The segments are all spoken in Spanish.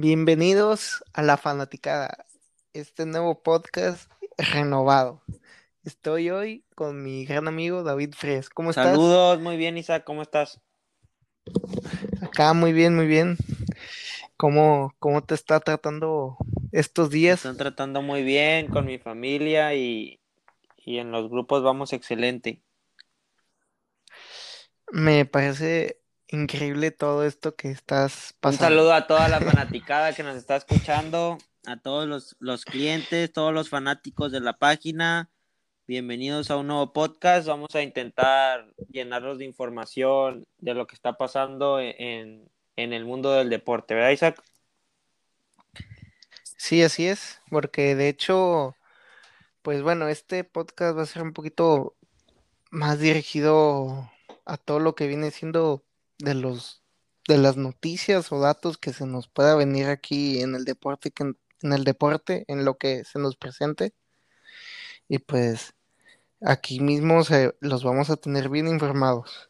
Bienvenidos a La Fanaticada, este nuevo podcast renovado. Estoy hoy con mi gran amigo David Fres. ¿Cómo estás? Saludos, muy bien, Isaac, ¿cómo estás? Acá muy bien, muy bien. ¿Cómo, cómo te está tratando estos Me días? están tratando muy bien con mi familia y, y en los grupos vamos excelente. Me parece increíble todo esto que estás Un pasando. saludo a toda la fanaticada que nos está escuchando, a todos los, los clientes, todos los fanáticos de la página. Bienvenidos a un nuevo podcast. Vamos a intentar llenarlos de información de lo que está pasando en, en el mundo del deporte, ¿verdad, Isaac? Sí, así es, porque de hecho, pues bueno, este podcast va a ser un poquito más dirigido a todo lo que viene siendo de los de las noticias o datos que se nos pueda venir aquí en el deporte, que en, el deporte, en lo que se nos presente. Y pues aquí mismo se, los vamos a tener bien informados.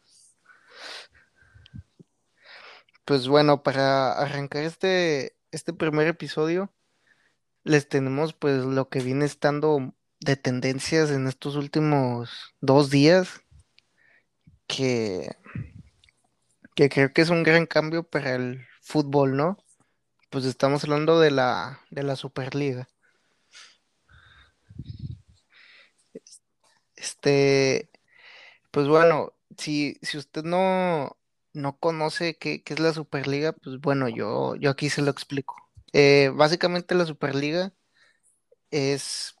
Pues bueno, para arrancar este, este primer episodio, les tenemos pues lo que viene estando de tendencias en estos últimos dos días, que, que creo que es un gran cambio para el fútbol, ¿no? Pues estamos hablando de la, de la Superliga. Este, pues bueno, si, si usted no, no conoce qué, qué es la Superliga, pues bueno, yo, yo aquí se lo explico. Eh, básicamente la Superliga es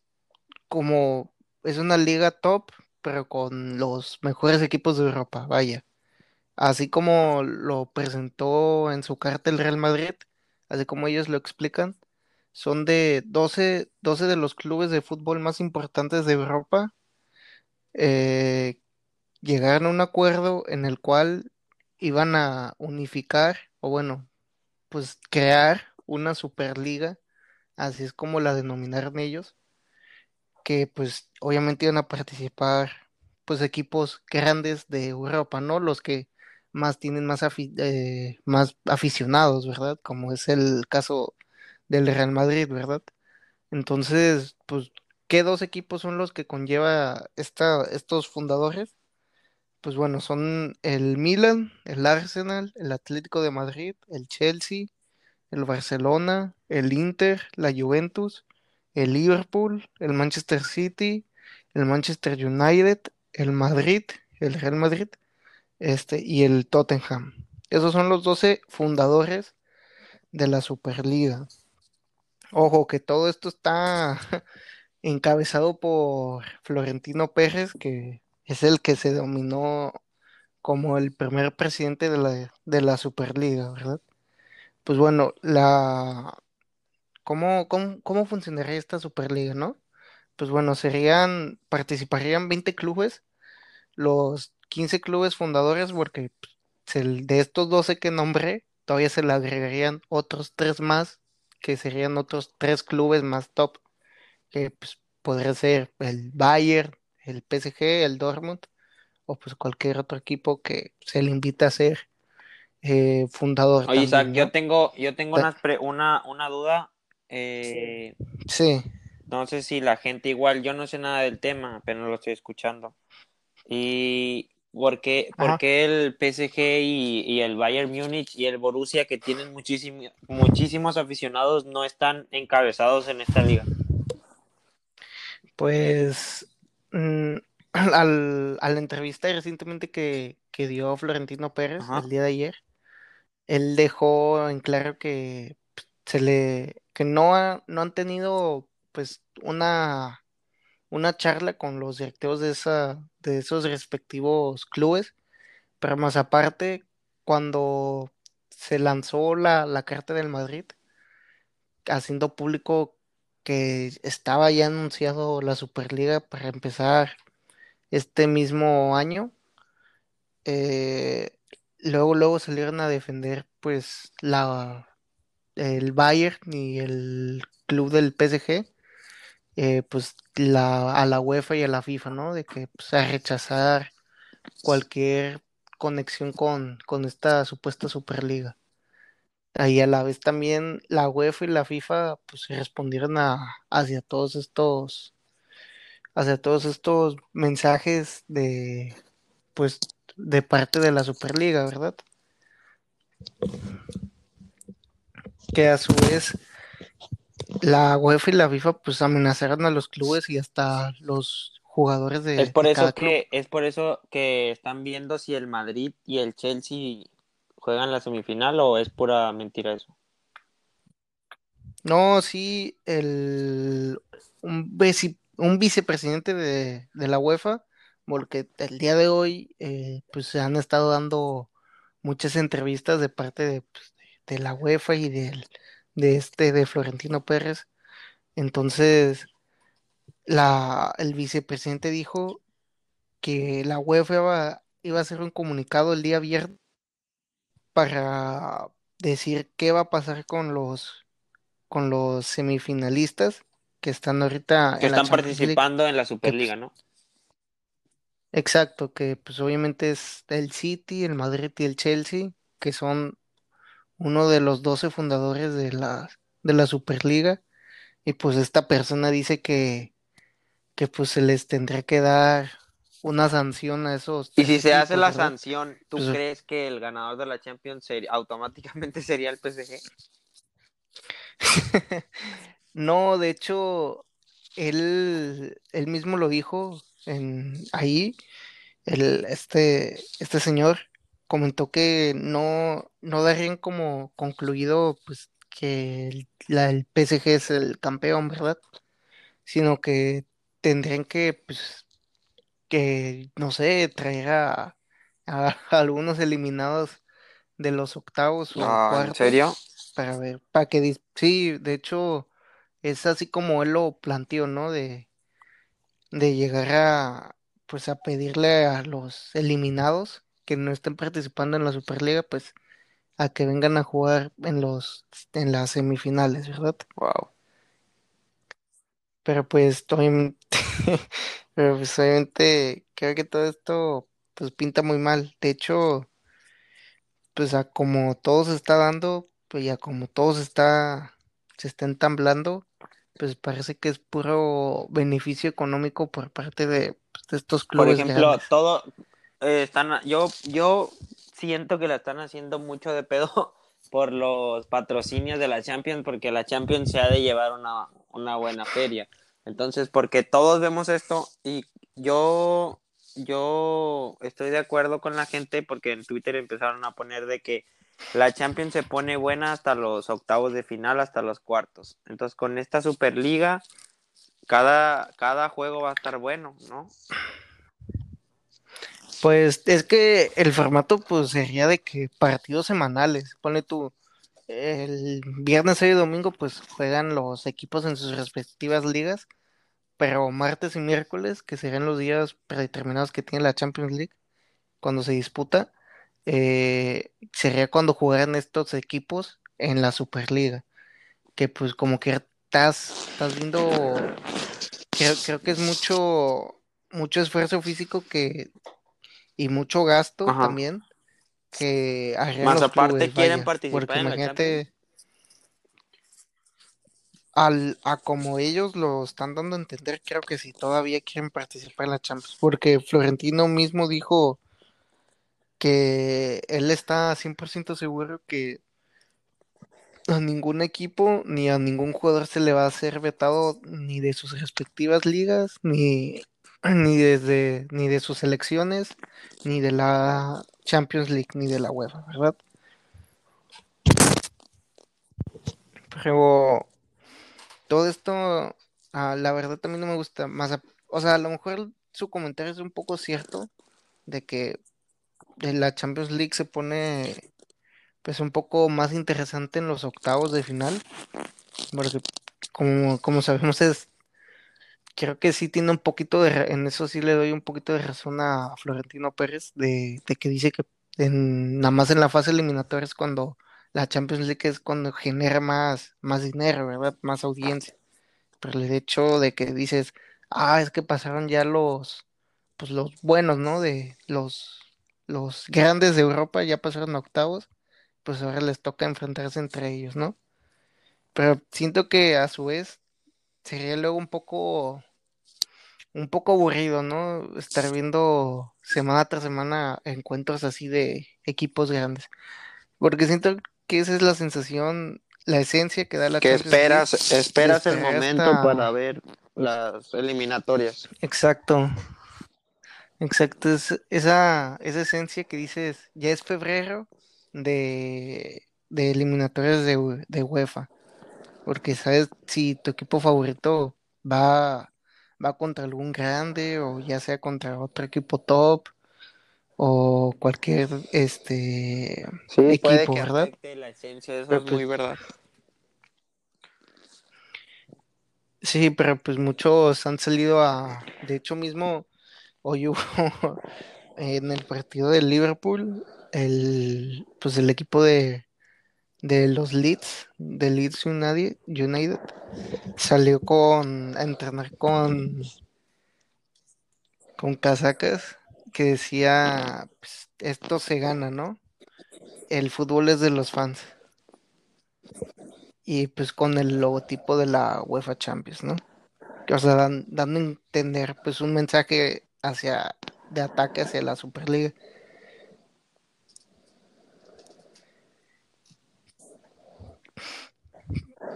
como, es una liga top, pero con los mejores equipos de Europa, vaya. Así como lo presentó en su carta el Real Madrid, así como ellos lo explican, son de doce 12 de los clubes de fútbol más importantes de Europa. eh, llegaron a un acuerdo en el cual iban a unificar, o bueno, pues crear una superliga, así es como la denominaron ellos, que pues obviamente iban a participar pues equipos grandes de Europa, ¿no? Los que más tienen más, afi- eh, más aficionados, ¿verdad? Como es el caso del Real Madrid, ¿verdad? Entonces, pues, ¿qué dos equipos son los que conlleva esta, estos fundadores? Pues bueno, son el Milan, el Arsenal, el Atlético de Madrid, el Chelsea, el Barcelona, el Inter, la Juventus, el Liverpool, el Manchester City, el Manchester United, el Madrid, el Real Madrid, este, y el Tottenham. Esos son los 12 fundadores de la Superliga. Ojo, que todo esto está encabezado por Florentino Pérez, que es el que se dominó como el primer presidente de la, de la Superliga, ¿verdad? Pues bueno, la, ¿cómo, cómo, cómo funcionaría esta Superliga, no? Pues bueno, serían, participarían 20 clubes, los 15 clubes fundadores, porque pues, se- de estos 12 que nombré, todavía se le agregarían otros tres más, que serían otros tres clubes más top, que pues, podría ser el Bayern, el PSG, el Dortmund, o pues cualquier otro equipo que se le invita a ser eh, fundador Oye, Isaac, yo tengo, yo tengo pre- una, una duda. eh, Sí, no sé si la gente igual, yo no sé nada del tema, pero lo estoy escuchando. ¿Y por qué, por ajá. qué el PSG y, y el Bayern Múnich y el Borussia, que tienen muchísimo- muchísimos aficionados, no están encabezados en esta liga? Pues mm, al, a la entrevista recientemente que, que dio Florentino Pérez Ajá. el día de ayer, él dejó en claro que pues, se le que no, ha- no han tenido pues una, una charla con los directivos de esa, de esos respectivos clubes, pero más aparte, cuando se lanzó la, la carta del Madrid, haciendo público que estaba ya anunciado la Superliga para empezar este mismo año, eh, luego, luego salieron a defender pues la, el Bayern y el club del PSG, eh, pues la, a la UEFA y a la FIFA, ¿no? De que pues, a rechazar cualquier conexión con, con esta supuesta Superliga. ahí a la vez también la UEFA y la FIFA pues respondieron a, hacia todos estos, hacia todos estos mensajes de, pues, de parte de la Superliga, ¿verdad? Que a su vez la UEFA y la FIFA pues amenazaron a los clubes y hasta los jugadores de, Es por de eso cada club. que, es por eso que están viendo si el Madrid y el Chelsea juegan la semifinal o es pura mentira eso. No, sí, el, un, vice- un vicepresidente de, de la UEFA, porque el día de hoy eh, pues se han estado dando muchas entrevistas de parte de, pues, de la UEFA y del, de este de Florentino Pérez. Entonces, la, el vicepresidente dijo que la UEFA iba, iba a hacer un comunicado el día viernes para decir qué va a pasar con los, con los semifinalistas que están ahorita Que en la están League, participando en la Superliga, pues, ¿no? exacto, que pues obviamente es el City, el Madrid y el Chelsea, que son uno de los 12 fundadores de la, de la Superliga, y pues esta persona dice que, que pues se les tendría que dar una sanción a esos Y si se hace la ¿verdad? sanción, ¿tú Pues crees que el ganador de la Champions sería- automáticamente sería el PSG? no, de hecho, él, él mismo lo dijo en, ahí, el, este, este señor comentó que no, no darían como concluido pues que el, la, el PSG es el campeón, ¿verdad? Sino que tendrían que, pues, que, no sé, traer a, a algunos eliminados de los octavos o Ah, ¿en cuartos serio? para ver, para que, sí, de hecho, es así como él lo planteó, ¿no? De, de llegar a, pues a pedirle a los eliminados que no estén participando en la Superliga, pues a que vengan a jugar en los, en las semifinales, ¿verdad? Wow. Pero pues obviamente, pero pues obviamente creo que todo esto pues pinta muy mal. De hecho, pues a como todo se está dando, pues ya como todo se está, se está entamblando, pues parece que es puro beneficio económico por parte de, pues, de estos Por clubes ejemplo, grandes. todo eh, están, yo, yo siento que la están haciendo mucho de pedo por los patrocinios de la Champions, porque la Champions se ha de llevar una, una buena feria. Entonces, porque todos vemos esto y yo, yo estoy de acuerdo con la gente porque en Twitter empezaron a poner de que la Champions se pone buena hasta los octavos de final, hasta los cuartos. Entonces, con esta Superliga, cada, cada juego va a estar bueno, ¿no? Pues es que el formato pues sería de que partidos semanales, pone tú, el viernes, sábado y domingo pues juegan los equipos en sus respectivas ligas, pero martes y miércoles, que serían los días predeterminados que tiene la Champions League, cuando se disputa, eh, sería cuando jugaran estos equipos en la Superliga, que pues como que estás, estás viendo, creo, creo que es mucho, mucho esfuerzo físico que, y mucho gasto Ajá. también que Más aparte clubes, quieren vaya, participar porque en la imagínate al, a como ellos lo están dando a entender, creo que sí, todavía quieren participar en la Champions, porque Florentino mismo dijo que él está 100% seguro que a ningún equipo ni a ningún jugador se le va a ser vetado ni de sus respectivas ligas, ni, ni desde ni de sus selecciones, ni de la Champions League, ni de la UEFA, ¿verdad? Pero todo esto, ah, la verdad también no me gusta más, o sea, a lo mejor su comentario es un poco cierto de que de la Champions League se pone pues un poco más interesante en los octavos de final, porque como, como sabemos es, creo que sí tiene un poquito de, en eso sí le doy un poquito de razón a Florentino Pérez, de, de que dice que en, nada más en la fase eliminatoria es cuando la Champions League es cuando genera más, más dinero, ¿verdad? Más audiencia. Pero el hecho de que dices, ah, es que pasaron ya los, pues los buenos, ¿no? De los, los grandes de Europa ya pasaron octavos pues ahora les toca enfrentarse entre ellos, ¿no? Pero siento que a su vez sería luego un poco, un poco aburrido, ¿no? Estar viendo semana tras semana encuentros así de equipos grandes. Porque siento que esa es la sensación, la esencia que da la que esperas, esperas el momento para ver las eliminatorias. Exacto. Exacto, es esa, esa esencia que dices, ya es febrero de, de eliminatorias de, de UEFA, porque sabes si tu equipo favorito va, va contra algún grande o ya sea contra otro equipo top o cualquier este Sí, puede equipo, que ¿verdad? afecte la esencia, eso Pero es pues- muy verdad. Sí, pero pues muchos han salido a, de hecho mismo, hoy hubo en el partido del Liverpool, el, pues el equipo de, de los Leeds, de Leeds United, United, salió con, a entrenar con, con casacas que decía, pues, esto se gana, ¿no? El fútbol es de los fans. Y pues con el logotipo de la UEFA Champions, ¿no? O sea, dan- dando a entender pues un mensaje hacia, de ataque hacia la Superliga.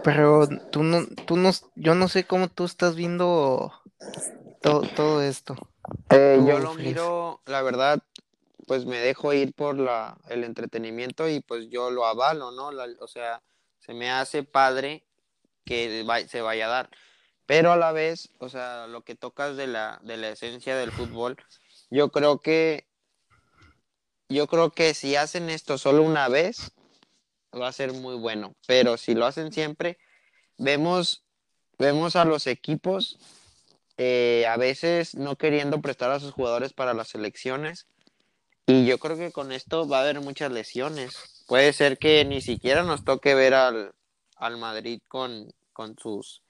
Pero tú no, tú no, yo no sé cómo tú estás viendo todo, todo esto. Eh, yo lo miro, la verdad, pues me dejo ir por la, el entretenimiento y pues yo lo avalo, ¿no? La- o sea, se me hace padre que se vaya a dar. Pero a la vez, o sea, lo que tocas de la, de la esencia del fútbol, yo creo que, yo creo que si hacen esto solo una vez, va a ser muy bueno. Pero si lo hacen siempre, vemos, vemos a los equipos eh, a veces no queriendo prestar a sus jugadores para las selecciones. Y yo creo que con esto va a haber muchas lesiones. Puede ser que ni siquiera nos toque ver al, al Madrid con, con sus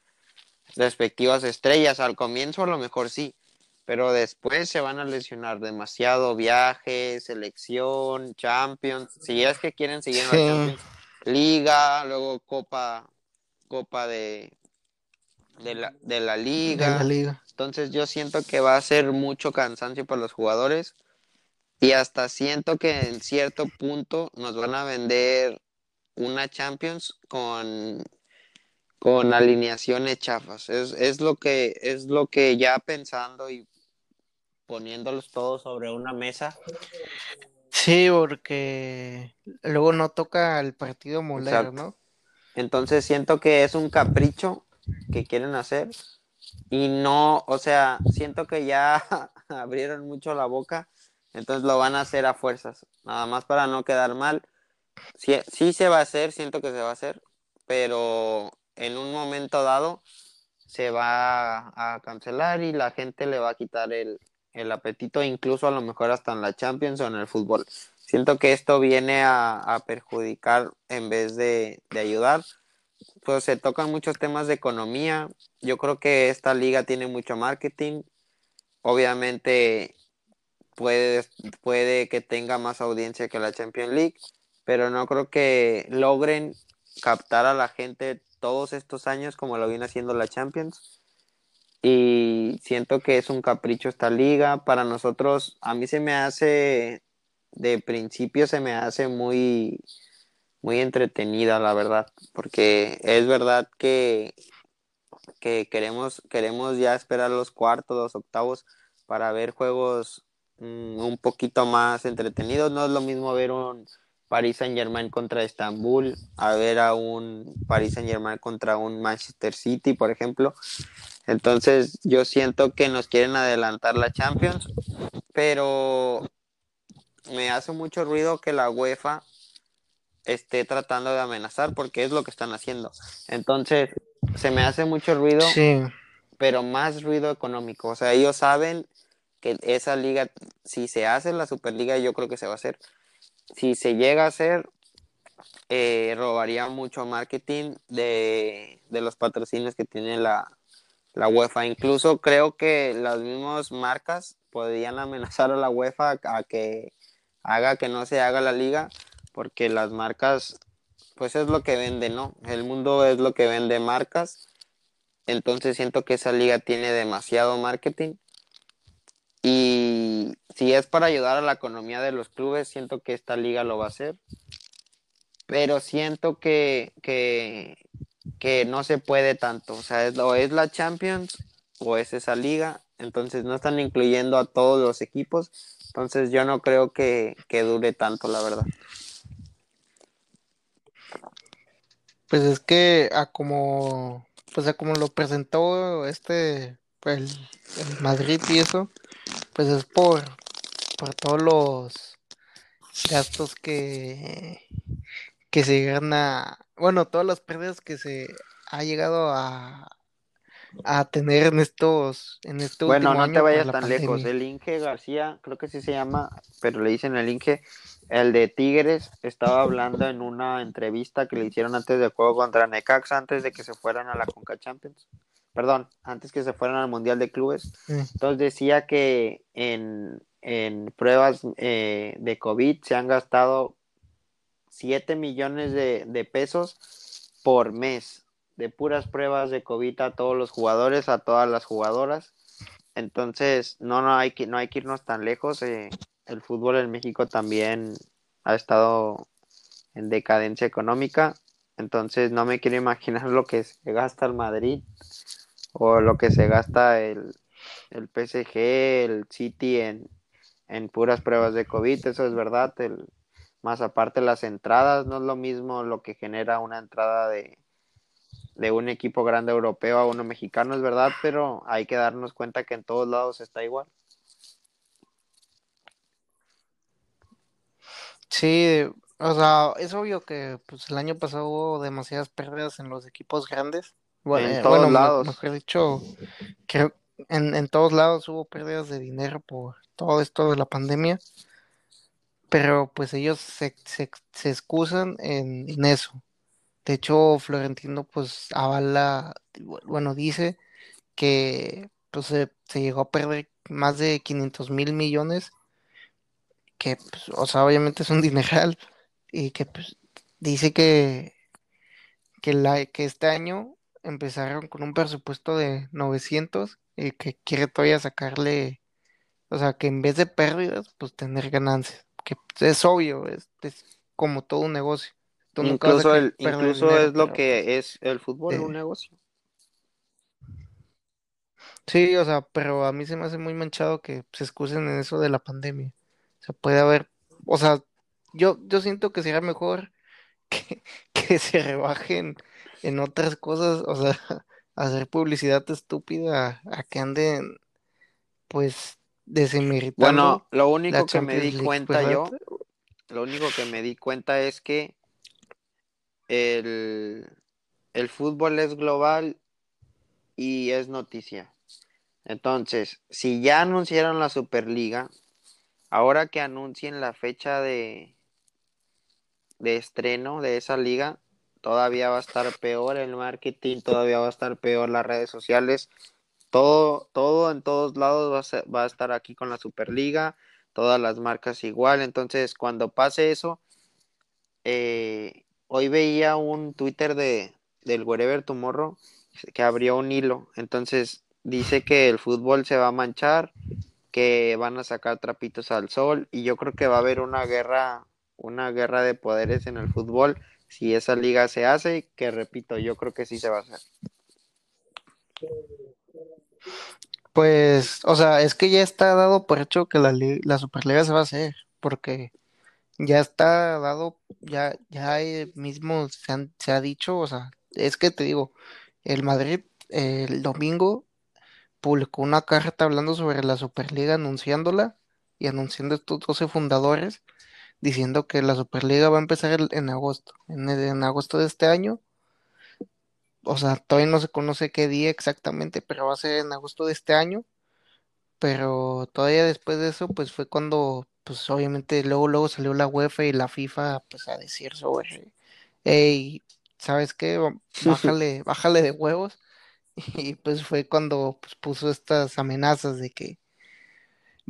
respectivas estrellas. Al comienzo a lo mejor sí, pero después se van a lesionar demasiado viaje, selección, Champions. Si es que quieren seguir en Sí. la Champions, Liga, luego Copa, Copa de, de, la, de la de Liga. la liga. Entonces yo siento que va a ser mucho cansancio para los jugadores y hasta siento que en cierto punto nos van a vender una Champions con, con alineaciones chafas. Es, es lo que es lo que ya pensando y poniéndolos todos sobre una mesa. Sí, porque luego no toca el partido molero, Exacto. ¿no? Entonces siento que es un capricho que quieren hacer y no, o sea, siento que ya abrieron mucho la boca, entonces lo van a hacer a fuerzas, nada más para no quedar mal. Sí, sí se va a hacer, siento que se va a hacer, pero en un momento dado se va a cancelar y la gente le va a quitar el, el apetito, incluso a lo mejor hasta en la Champions o en el fútbol. Siento que esto viene a, perjudicar en vez de, de ayudar. Pues se tocan muchos temas de economía. Yo creo que esta liga tiene mucho marketing. Obviamente puede, puede que tenga más audiencia que la Champions League, pero no creo que logren captar a la gente todos estos años como lo viene haciendo la Champions. Y siento que es un capricho esta liga. Para nosotros, a mí se me hace, de principio se me hace muy, muy entretenida, la verdad, porque es verdad que, que queremos, queremos ya esperar los cuartos, los octavos para ver juegos mm, un poquito más entretenidos. No es lo mismo ver un Paris Saint Germain contra Estambul, a ver a un Paris Saint Germain contra un Manchester City, por ejemplo. Entonces yo siento que nos quieren adelantar la Champions, pero me hace mucho ruido que la UEFA esté tratando de amenazar porque es lo que están haciendo. Entonces se me hace mucho ruido, Sí, pero más ruido económico. O sea, ellos saben que esa liga, si se hace la Superliga, yo creo que se va a hacer. Si se llega a hacer, eh, robaría mucho marketing de, de los patrocinios que tiene la, la UEFA. Incluso creo que las mismas marcas podrían amenazar a la UEFA a que haga que no se haga la liga, porque las marcas, pues es lo que vende, ¿no? El mundo es lo que vende marcas, entonces siento que esa liga tiene demasiado marketing y si es para ayudar a la economía de los clubes, siento que esta liga lo va a hacer, pero siento que, que, que no se puede tanto, o sea, es, o es la Champions o es esa liga, entonces no están incluyendo a todos los equipos, entonces yo no creo que, que dure tanto, la verdad. Pues es que a como, pues a como lo presentó este, el, el Madrid y eso, pues es por, por todos los gastos que, que se llegan a, bueno, todas las pérdidas que se ha llegado a, a tener en estos, en este Bueno, no te vayas tan lejos. El Inge García, creo que sí se llama, pero le dicen el Inge, el de Tigres, estaba hablando en una entrevista que le hicieron antes del juego contra Necaxa, antes de que se fueran a la Conca Champions. Perdón, antes que se fueran al Mundial de Clubes. Entonces decía que en, en pruebas eh, de COVID se han gastado 7 millones de, de pesos por mes de puras pruebas de COVID a todos los jugadores, a todas las jugadoras. Entonces, no, no hay que, no hay que irnos tan lejos. eh, el fútbol en México también ha estado en decadencia económica. Entonces, no me quiero imaginar lo que se gasta el Madrid o lo que se gasta el, el PSG, el City en, en puras pruebas de COVID. Eso es verdad. El, más aparte las entradas, no es lo mismo lo que genera una entrada de, de un equipo grande europeo a uno mexicano, es verdad, pero hay que darnos cuenta que en todos lados está igual. Sí, o sea, es obvio que pues el año pasado hubo demasiadas pérdidas en los equipos grandes. Bueno, En eh, todos bueno, lados. mejor dicho, creo en, en todos lados hubo pérdidas de dinero por todo esto de la pandemia, pero pues ellos se, se, se excusan en, en eso. De hecho, Florentino pues avala, bueno, dice que pues se, se llegó a perder más de 500 mil millones, que pues, o sea, obviamente es un dineral, y que pues dice que, que, la, que este año empezaron con un presupuesto de 900 y que quiere todavía sacarle, o sea, que en vez de pérdidas, pues tener ganancias, que pues, es obvio, es, es como todo un negocio. Tú Incluso, el, incluso dinero, es lo pero, que pues, es el fútbol, eh, un negocio. Sí, o sea, pero a mí se me hace muy manchado que se excusen en eso de la pandemia. O sea, puede haber, o sea, yo, yo siento que sería mejor que, que se rebajen en otras cosas, o sea, hacer publicidad estúpida a que anden, pues, desemeritando Bueno, lo único que me di League, cuenta yo, lo único que me di cuenta es que el, el fútbol es global y es noticia. Entonces, si ya anunciaron la Superliga, ahora que anuncien la fecha de, de estreno de esa liga, todavía va a estar peor el marketing, todavía va a estar peor las redes sociales, todo, todo en todos lados va a, ser- va a estar aquí con la Superliga, todas las marcas igual, entonces cuando pase eso, eh, hoy veía un Twitter de, del Wherever Tomorrow que abrió un hilo, entonces dice que el fútbol se va a manchar, que van a sacar trapitos al sol y yo creo que va a haber una guerra, una guerra de poderes en el fútbol si esa liga se hace, que repito, yo creo que sí se va a hacer. Pues, o sea, es que ya está dado por hecho que la, la Superliga se va a hacer, porque ya está dado, ya, ya mismo se, han- se ha dicho, o sea, es que te digo, el Madrid el domingo publicó una carta hablando sobre la Superliga, anunciándola y anunciando estos 12 fundadores, diciendo que la Superliga va a empezar el- en agosto, en, el- en agosto de este año. O sea, todavía no se conoce qué día exactamente, pero va a ser en agosto de este año. Pero todavía después de eso, pues fue cuando, pues obviamente luego, luego salió la UEFA y la FIFA, pues a decir sobre, hey, ¿sabes qué? Bájale, bájale de huevos. Y pues fue cuando pues, puso estas amenazas de que,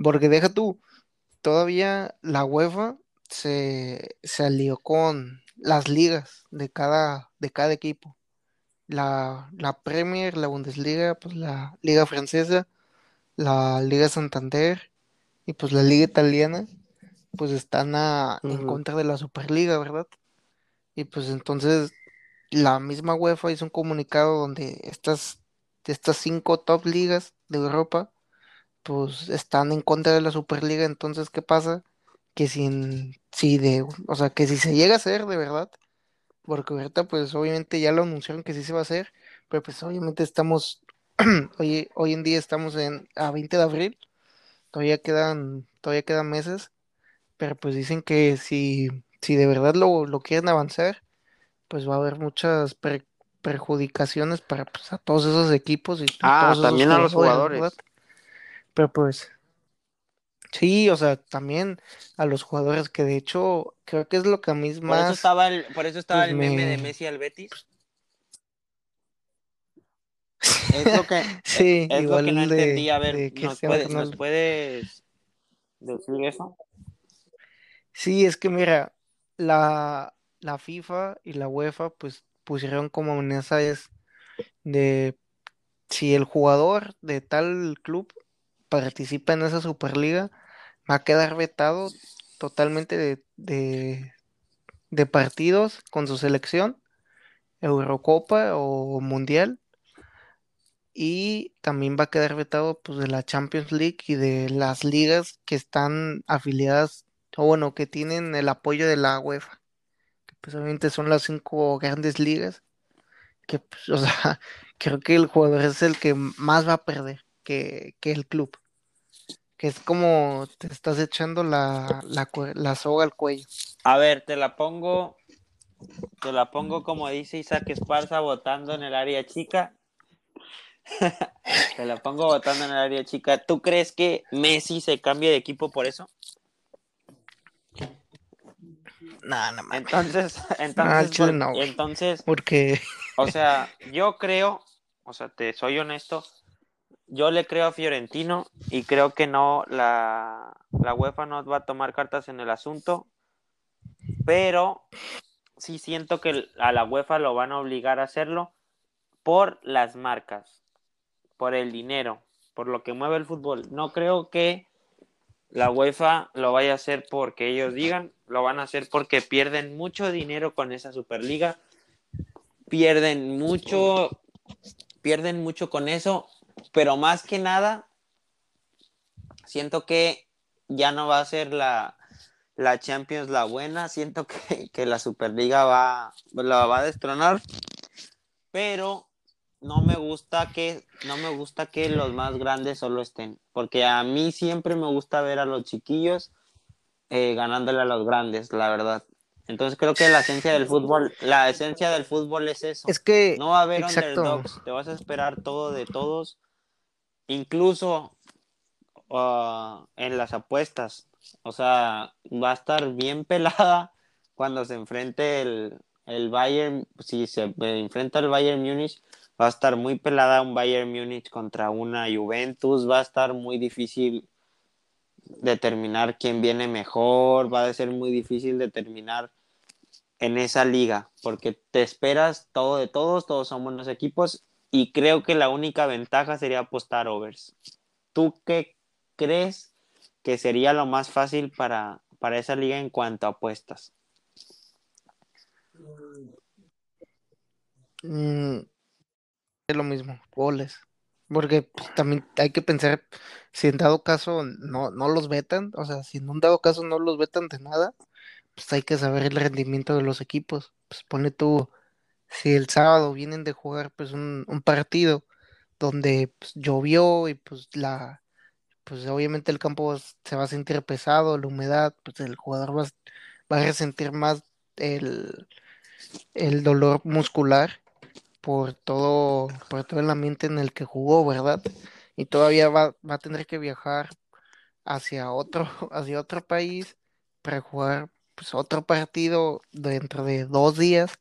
porque deja tú, todavía la UEFA se, se alió con las ligas de cada, de cada equipo. La, la Premier, la Bundesliga, pues la Liga Francesa, la Liga Santander y pues la Liga Italiana, pues están a- en contra de la Superliga, ¿verdad? Y pues entonces la misma UEFA hizo un comunicado donde estas, estas cinco top ligas de Europa, pues están en contra de la Superliga. Entonces, ¿qué pasa? Que si, si de, o sea, que si se llega a hacer de verdad, porque ahorita pues obviamente ya lo anunciaron que sí se va a hacer, pero pues obviamente estamos, hoy, hoy en día estamos en, a 20 de abril, todavía quedan, todavía quedan meses, pero pues dicen que si, si de verdad lo, lo quieren avanzar, pues va a haber muchas per- perjudicaciones para pues, a todos esos equipos y Ah, todos esos también a los jugadores. Pero pues sí, o sea, también a los jugadores que de hecho creo que es lo que a mí Por eso más estaba el, por eso estaba pues el meme de me Messi al Betis. Es lo que, sí, es lo que no igual entendí. de, A ver, de ¿nos, puede- ¿nos puedes decir eso? Sí, es que mira, la, la FIFA y la UEFA pues pusieron como amenazas de si el jugador de tal club participa en esa Superliga, va a quedar vetado totalmente de, de, partidos con su selección, Eurocopa o Mundial, y también va a quedar vetado pues de la Champions League y de las ligas que están afiliadas, o bueno, que tienen el apoyo de la UEFA, que pues obviamente son las cinco grandes ligas, que pues, o sea, creo que el jugador es el que más va a perder que, que el club. que es como te estás echando la, la, la soga al cuello. A ver, te la pongo, te la pongo como dice Isaac Esparza votando en el área chica. te la pongo votando en el área chica. ¿Tú crees que Messi se cambie de equipo por eso? No, no mames. Entonces, entonces, por- no, güey. entonces, Porque o sea, yo creo, o sea, te soy honesto, yo le creo a Fiorentino y creo que no, la, la UEFA no va a tomar cartas en el asunto, pero sí siento que a la UEFA lo van a obligar a hacerlo por las marcas, por el dinero, por lo que mueve el fútbol. No creo que la UEFA lo vaya a hacer porque ellos digan, lo van a hacer porque pierden mucho dinero con esa Superliga, pierden mucho, pierden mucho con eso, pero más que nada, siento que ya no va a ser la, la Champions la buena, siento que, que la Superliga va, la va a destronar, pero no me gusta que no me gusta que los más grandes solo estén, porque a mí siempre me gusta ver a los chiquillos eh, ganándole a los grandes, la verdad. Entonces creo que la esencia del fútbol, la esencia del fútbol es eso. es que, No va a haber exacto. underdogs, te vas a esperar todo de todos, incluso uh, en las apuestas. O sea, va a estar bien pelada cuando se enfrente el, el Bayern, si se enfrenta el Bayern Múnich, va a estar muy pelada un Bayern Múnich contra una Juventus, va a estar muy difícil determinar quién viene mejor, va a ser muy difícil determinar en esa liga, porque te esperas todo de todos, todos son buenos equipos y creo que la única ventaja sería apostar overs. ¿Tú qué crees que sería lo más fácil para, para esa liga en cuanto a apuestas? mm, es lo mismo, goles. Porque pues, también hay que pensar si en dado caso no, no los vetan, o sea, si en un dado caso no los vetan de nada, pues hay que saber el rendimiento de los equipos. Pues pone tú, si el sábado vienen de jugar pues un, un partido donde pues, llovió y pues la, pues obviamente el campo se va a sentir pesado, la humedad, pues el jugador va, va a resentir más el, el dolor muscular por todo, por todo el ambiente en el que jugó, ¿verdad? Y todavía va, va a tener que viajar hacia otro, hacia otro país para jugar pues otro partido dentro de dos días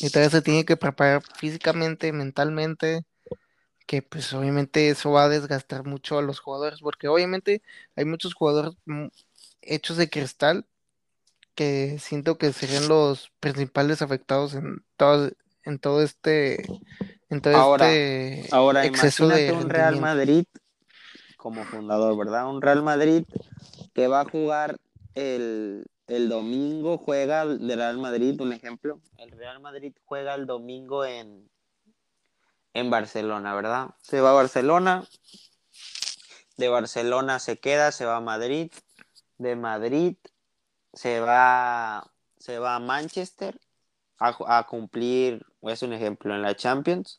y todavía se tiene que preparar físicamente, mentalmente, que pues obviamente eso va a desgastar mucho a los jugadores, porque obviamente hay muchos jugadores hechos de cristal que siento que serían los principales afectados en todo, en todo este, en todo Ahora, este ahora exceso de un Real. Madrid como fundador, ¿verdad? Un Real Madrid que va a jugar el, el domingo, juega el Real Madrid, un ejemplo. El Real Madrid juega el domingo en, en Barcelona, ¿verdad? Se va a Barcelona, de Barcelona se queda, se va a Madrid, de Madrid se va, se va a Manchester a, cumplir, es un ejemplo, en la Champions.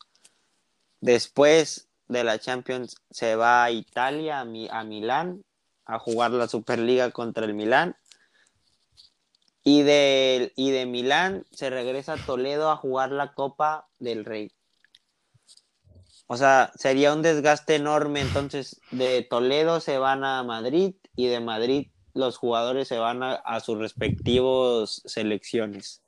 Después de la Champions se va a Italia, a Milán, a jugar la Superliga contra el Milán. Y de, y de Milán se regresa a Toledo a jugar la Copa del Rey. O sea, sería un desgaste enorme. Entonces, de Toledo se van a Madrid y de Madrid los jugadores se van a, a sus respectivos selecciones.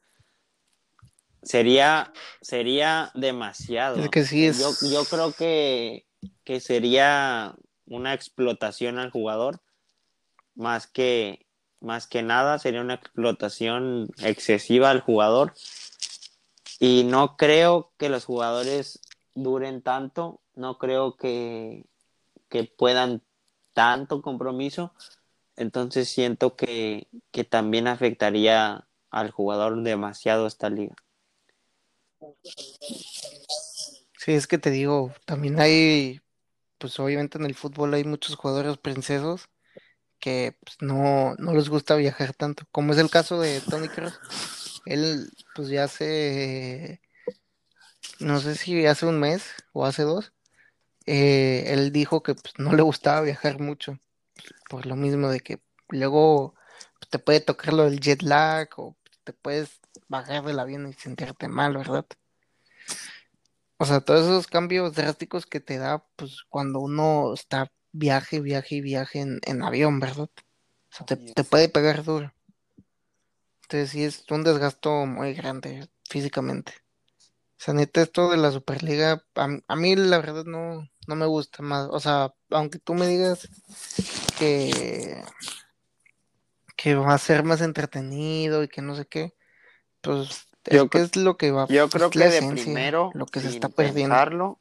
Sería, sería demasiado. Es que sí es- Yo, yo creo que, que sería una explotación al jugador, más que, más que nada sería una explotación excesiva al jugador. Y no creo que los jugadores duren tanto, no creo que, que puedan tanto compromiso. Entonces siento que, que también afectaría al jugador demasiado esta liga. Sí, es que te digo, también hay, pues obviamente en el fútbol hay muchos jugadores princesos que pues, no, no les gusta viajar tanto, como es el caso de Tony Kroos. Él, pues ya hace, no sé si hace un mes o hace dos, eh, él dijo que pues, no le gustaba viajar mucho, por lo mismo de que luego pues, te puede tocar lo del jet lag o te puedes bajar del avión y sentirte mal, ¿verdad? O sea, todos esos cambios drásticos que te da, pues, cuando uno está viaje, viaje y viaje en, en avión, ¿verdad? O sea, te, te puede pegar duro. Entonces, sí es un desgasto muy grande físicamente. O sea, neta, esto de la Superliga, a, a mí la verdad no, no me gusta más. O sea, aunque tú me digas que, que va a ser más entretenido y que no sé qué, pues es Yo que es lo que va, Yo pues, creo que de esencia, primero, lo que se está perdiendo.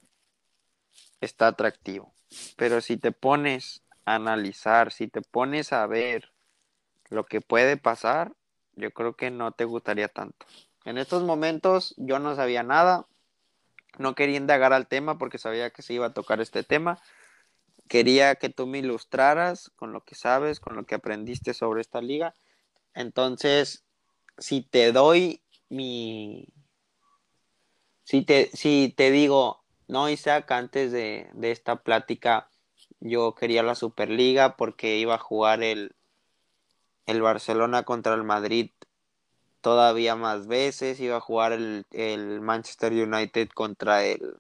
está atractivo. Pero si te pones a analizar, si te pones a ver lo que puede pasar, yo creo que no te gustaría tanto. En estos momentos yo no sabía nada, no quería indagar al tema porque sabía que se iba a tocar este tema. Quería que tú me ilustraras con lo que sabes, con lo que aprendiste sobre esta liga. Entonces, si te doy mi, si te, si te digo, no, Isaac, antes de, de esta plática, yo quería la Superliga porque iba a jugar el, el Barcelona contra el Madrid todavía más veces, iba a jugar el, el Manchester United contra el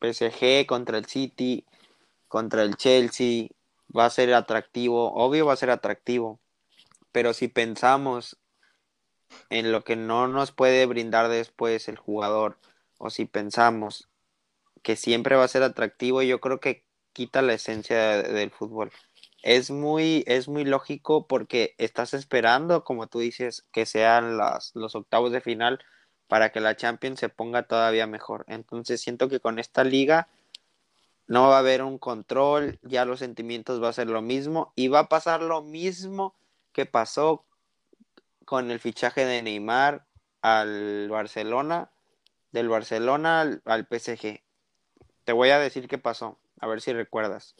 PSG, contra el City, contra el Chelsea, va a ser atractivo, obvio va a ser atractivo, pero si pensamos en lo que no nos puede brindar después el jugador, o si pensamos que siempre va a ser atractivo, yo creo que quita la esencia de- del fútbol. Es muy, es muy lógico porque estás esperando, como tú dices, que sean las, los octavos de final para que la Champions se ponga todavía mejor. Entonces siento que con esta liga no va a haber un control, ya los sentimientos va a ser lo mismo y va a pasar lo mismo que pasó con el fichaje de Neymar al Barcelona, del Barcelona al, al PSG. Te voy a decir qué pasó, a ver si recuerdas.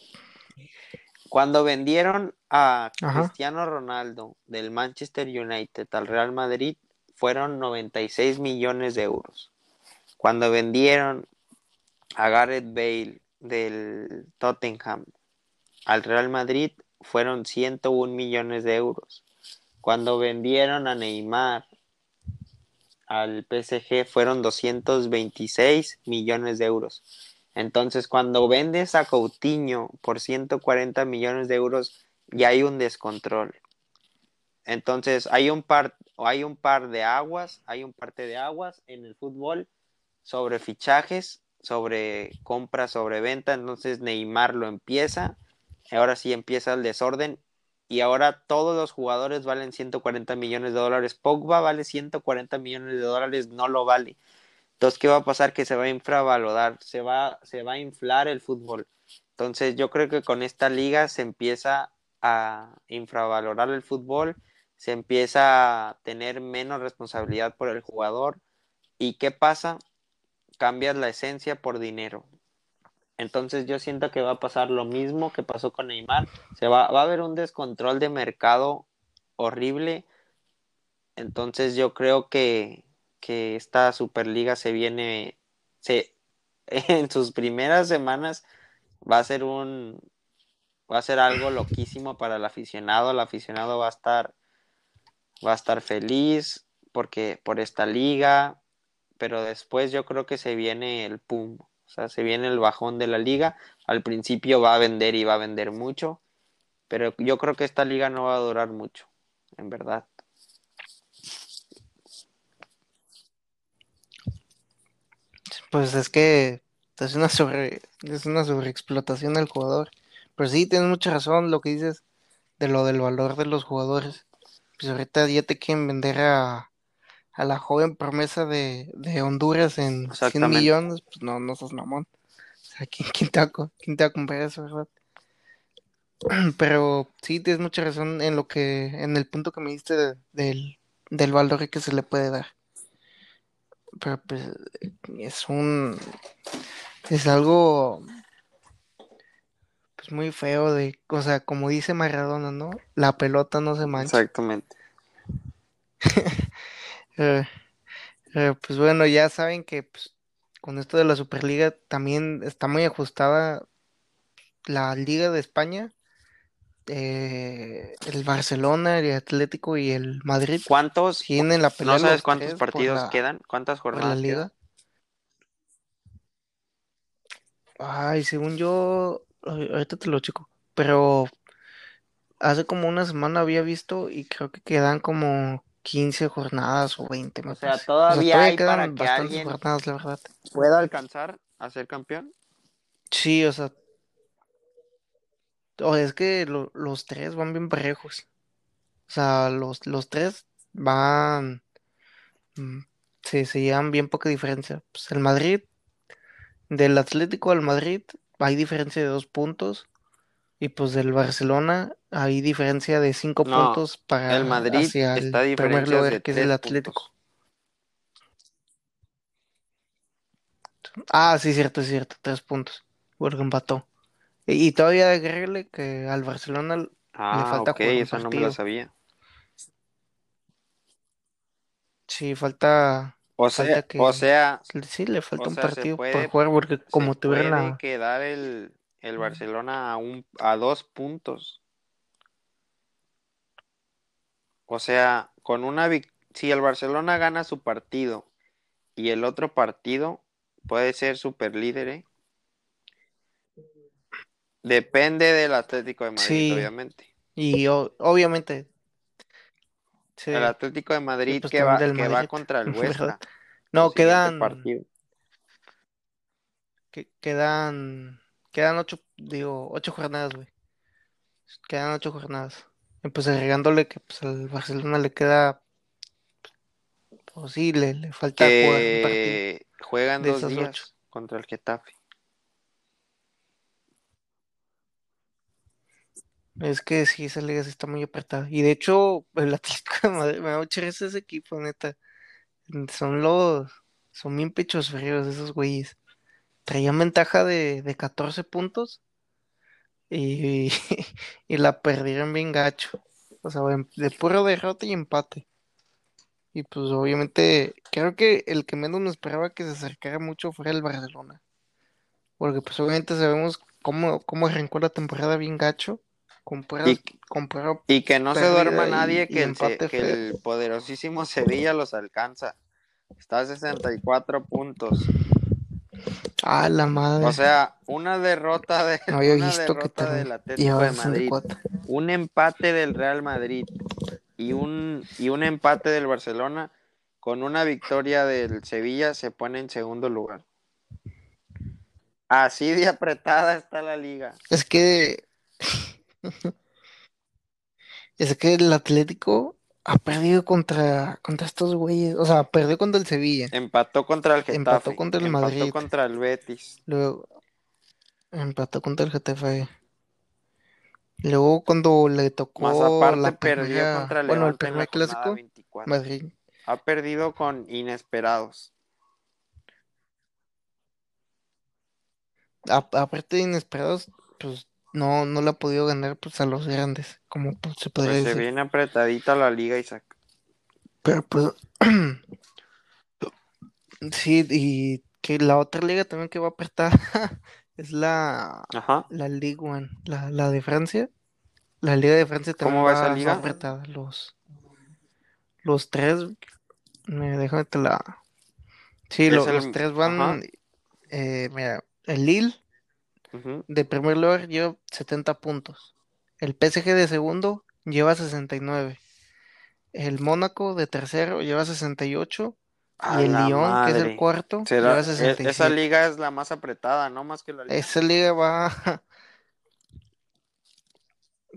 Cuando vendieron a Ajá. Cristiano Ronaldo del Manchester United al Real Madrid, fueron 96 millones de euros. Cuando vendieron a Gareth Bale del Tottenham al Real Madrid, fueron 101 millones de euros. Cuando vendieron a Neymar al PSG, fueron 226 millones de euros. Entonces, cuando vendes a Coutinho por 140 millones de euros, ya hay un descontrol. Entonces, hay un par, hay un par de aguas, hay un parte de aguas en el fútbol sobre fichajes, sobre compra, sobre venta. Entonces, Neymar lo empieza. Ahora sí empieza el desorden y ahora todos los jugadores valen 140 millones de dólares. Pogba vale 140 millones de dólares, no lo vale. Entonces, ¿qué va a pasar? Que se va a infravalorar, se va, se va a inflar el fútbol. Entonces, yo creo que con esta liga se empieza a infravalorar el fútbol, se empieza a tener menos responsabilidad por el jugador. ¿Y qué pasa? Cambias la esencia por dinero. Entonces yo siento que va a pasar lo mismo que pasó con Neymar. Se va, va a haber un descontrol de mercado horrible. Entonces yo creo que, que esta Superliga se viene, se, en sus primeras semanas va a ser un, va a ser algo loquísimo para el aficionado. El aficionado va a estar, va a estar feliz porque por esta liga, pero después yo creo que se viene el pum. O sea, se viene el bajón de la liga. Al principio va a vender y va a vender mucho, pero yo creo que esta liga no va a durar mucho, en verdad. Pues es que es una sobre es una sobreexplotación del jugador. Pero sí, tienes mucha razón lo que dices de lo del valor de los jugadores. Pues ahorita ya te quieren vender a, a la joven promesa de, de Honduras en 100 millones, pues no, no sos mamón. O sea, ¿quién, quién, te va, ¿quién, te va, a comprar eso, verdad? Pero sí, tienes mucha razón en lo que, en el punto que me diste de, del, del valor que se le puede dar. Pero pues es un, es algo pues muy feo de, o sea, como dice Maradona, ¿no? La pelota no se mancha. Exactamente. eh, eh, pues bueno, ya saben que pues, con esto de la Superliga también está muy ajustada la Liga de España, eh, el Barcelona, el Atlético y el Madrid. ¿Cuántos? Tienen la pelea ¿No sabes cuántos partidos la, quedan? ¿Cuántas jornadas? La liga. Ay, según yo, ahorita te lo chico, pero hace como una semana había visto y creo que quedan como 15 jornadas o 20. O sea, todavía, o sea, todavía hay quedan para que jornadas, la verdad. ¿Pueda alcanzar a ser campeón? Sí, o sea, o es que lo, los tres van bien parejos. O sea, los, los tres van. Mm, sí, se llevan bien poca diferencia. Pues el Madrid, del Atlético al Madrid, hay diferencia de dos puntos. Y pues del Barcelona hay diferencia de cinco no, puntos para el Madrid hacia el está primer lugar, de que es el tres Atlético. puntos. Ah, sí, cierto, es cierto, tres puntos. Porque empató. Y, todavía agregarle que al Barcelona le Ah, falta ok, jugar un eso no me partido. lo sabía. Sí, falta, O falta sea, que o sea, sí, le falta un sea, se partido por puede, jugar porque se como tuvieron puede la quedar el, el Barcelona a un, a dos puntos. O sea, con una vic- si el Barcelona gana su partido y el otro partido puede ser super líder, ¿eh? Depende del Atlético de Madrid, sí, obviamente. y o- obviamente sí, El Atlético de Madrid pues que va, del que va contra el. Huesca, su No, quedan partido. que, quedan quedan ocho, digo, ocho jornadas, güey. Quedan ocho jornadas. Y pues agregándole que pues al Barcelona le queda, pues sí, le, le falta jugar un partido juegan dos esas ocho. días contra el Getafe. Es que sí, esa liga sí está muy apretada. Y de hecho, el Atlético de Madrid, me da mucha risa ese equipo, neta. Son los, son bien pechos fríos esos güeyes. Traían ventaja de, de 14 puntos y, y la perdieron bien gacho. O sea, de, de puro derrota y empate. Y pues obviamente, creo que el que menos me esperaba que se acercara mucho fuera el Barcelona. Porque pues obviamente sabemos cómo, cómo arrancó la temporada bien gacho. Con Y, con pura y que no se duerma y, nadie y que el, que poderosísimo Sevilla los alcanza. Está a 64 puntos. Ah, la O madre. sea, una derrota de No había una visto que derrota del Atlético de Madrid, 64. un empate del Real Madrid y un y un empate del Barcelona con una victoria del Sevilla se pone en segundo lugar. Así de apretada está la liga. Es que Es que el Atlético ha perdido contra, contra estos güeyes. O sea, perdió contra el Sevilla. Empató contra el Empató Getafe. contra el empató Madrid. contra el Betis. Luego empató contra el Getafe. Luego cuando le tocó Más aparte la perdió primera- contra el bueno, el primer jornada clásico, 24. Madrid. Ha perdido con inesperados. A- aparte de inesperados, pues no, no le ha podido ganar pues a los grandes, como pues, se podría Pues se decir. viene apretadita la liga, Isaac. Pero pues sí, y que la otra liga también que va a apretar es la, Ajá. la Ligue 1, la, la de Francia. La Liga de Francia también ¿Cómo va esa liga? apretada. Los, los tres, me déjame te la. Sí, Es lo- el- los tres van. eh, mira, el Lille De primer lugar lleva 70 puntos. El PSG de segundo lleva 69. El Mónaco de tercero lleva 68. A Y el Lyon, que es el cuarto, Será- lleva e- esa 67. liga es la más apretada, ¿no? Más que la liga. Esa liga va.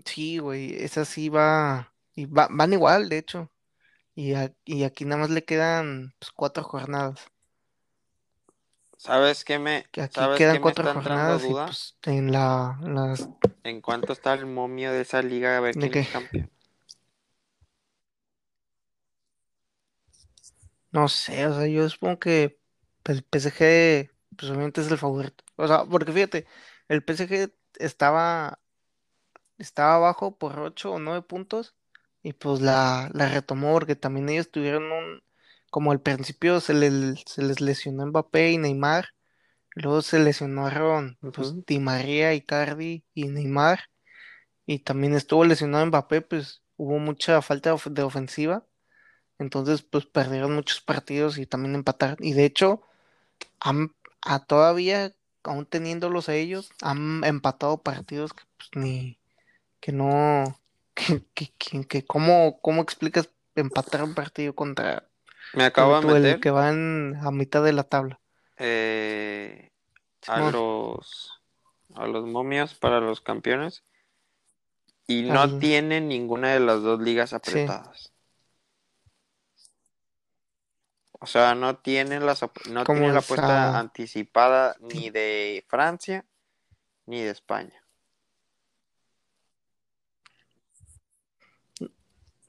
Sí, güey, esa sí va. Y va- van igual, de hecho. Y, a- y aquí nada más le quedan pues, cuatro jornadas. ¿Sabes qué me, Que aquí sabes quedan qué me cuatro está entrando jornadas y duda? pues en la, en las ¿En cuánto está el momio de esa liga? A ver ¿De quién qué? es campeón. No sé, o sea, yo supongo que el PSG, pues obviamente es el favorito. O sea, porque fíjate, el PSG estaba, estaba abajo por 8 o 9 puntos y pues la, la retomó porque también ellos tuvieron un, como al principio se les, se les lesionó Mbappé y Neymar, luego se lesionaron pues. Di María, Icardi y Neymar, y también estuvo lesionado Mbappé, pues hubo mucha falta de of- de ofensiva. Entonces, pues perdieron muchos partidos y también empataron. Y de hecho, han, a todavía, aún teniéndolos a ellos, han empatado partidos que pues ni, que no, que, que, que, que cómo, cómo explicas empatar un partido contra Me acabo de el meter que va en, a mitad de la tabla. eh, a los a los momios para los campeones y no Al- tienen ninguna de las dos ligas apretadas. O sea, no tienen las no ¿Cómo tienen la es? apuesta anticipada ni de Francia ni de España.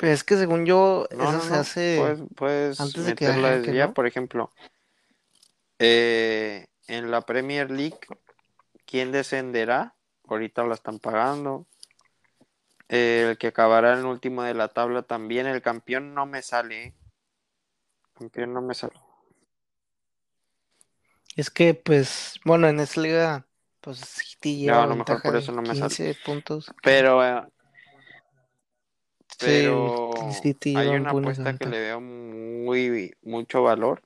Pero es que según yo, No, eso no, se no. hace Puedes, puedes antes de que desde ya, ¿no? por ejemplo. eh, en la Premier League, ¿quién descenderá? Ahorita la están pagando. Eh, el que acabará en último de la tabla también. El campeón no me sale. ¿eh? Campeón no me sale. Es que, pues, bueno, en esa liga, pues City No, lleva a lo mejor por eso no me sale. 15 puntos. Pero, Sí, pero City hay una apuesta que le veo muy mucho valor.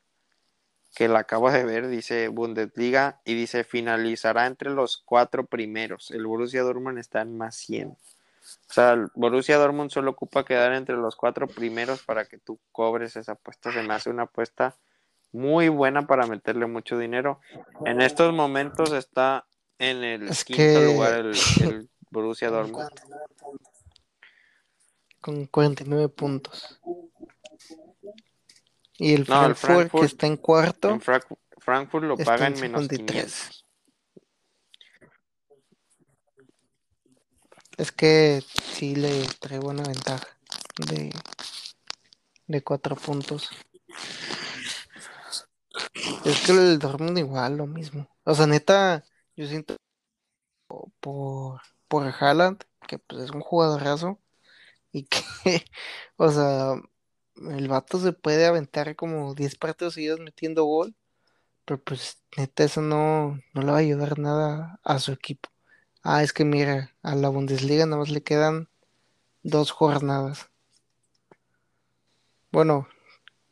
Que la acabo de ver, dice Bundesliga y dice finalizará entre los cuatro primeros. El Borussia Dortmund está en más 100. O sea, el Borussia Dortmund solo ocupa quedar entre los cuatro primeros para que tú cobres esa apuesta. Se me hace una apuesta muy buena para meterle mucho dinero. En estos momentos está en el Es quinto que- lugar el, el Borussia Dortmund. Con 49 puntos. Y el No, el Frankfurt, que Frankfurt- está en cuarto, En Frankfurt lo paga en en menos 53. 500. es que sí le trae buena ventaja de, de 4 puntos. Es que el Dortmund igual, lo mismo. O sea, neta, yo siento por, por Haaland, que pues es un jugadorazo, y que, o sea, el vato se puede aventar como 10 partidos seguidos metiendo gol, pero pues neta eso no, no le va a ayudar nada a su equipo. Ah, es que mira, a la Bundesliga nada más le quedan dos jornadas. Bueno,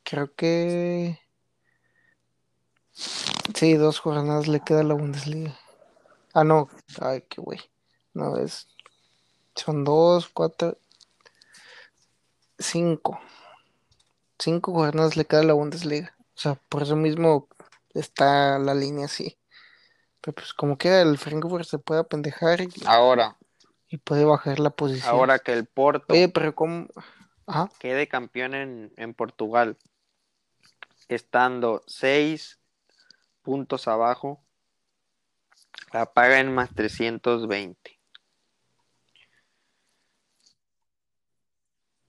creo que sí, dos jornadas le queda a la Bundesliga. Ah, no, ay, qué güey. No, es. Son dos, cuatro, cinco. Cinco jornadas le queda a la Bundesliga. O sea, por eso mismo está la línea así. Pero pues como que el Frankfurt se puede apendejar y, Ahora, y puede bajar la posición. Ahora que el Porto Oye, pero ¿cómo? Ajá. quede campeón en, en Portugal, estando seis puntos abajo, la paga en más 320.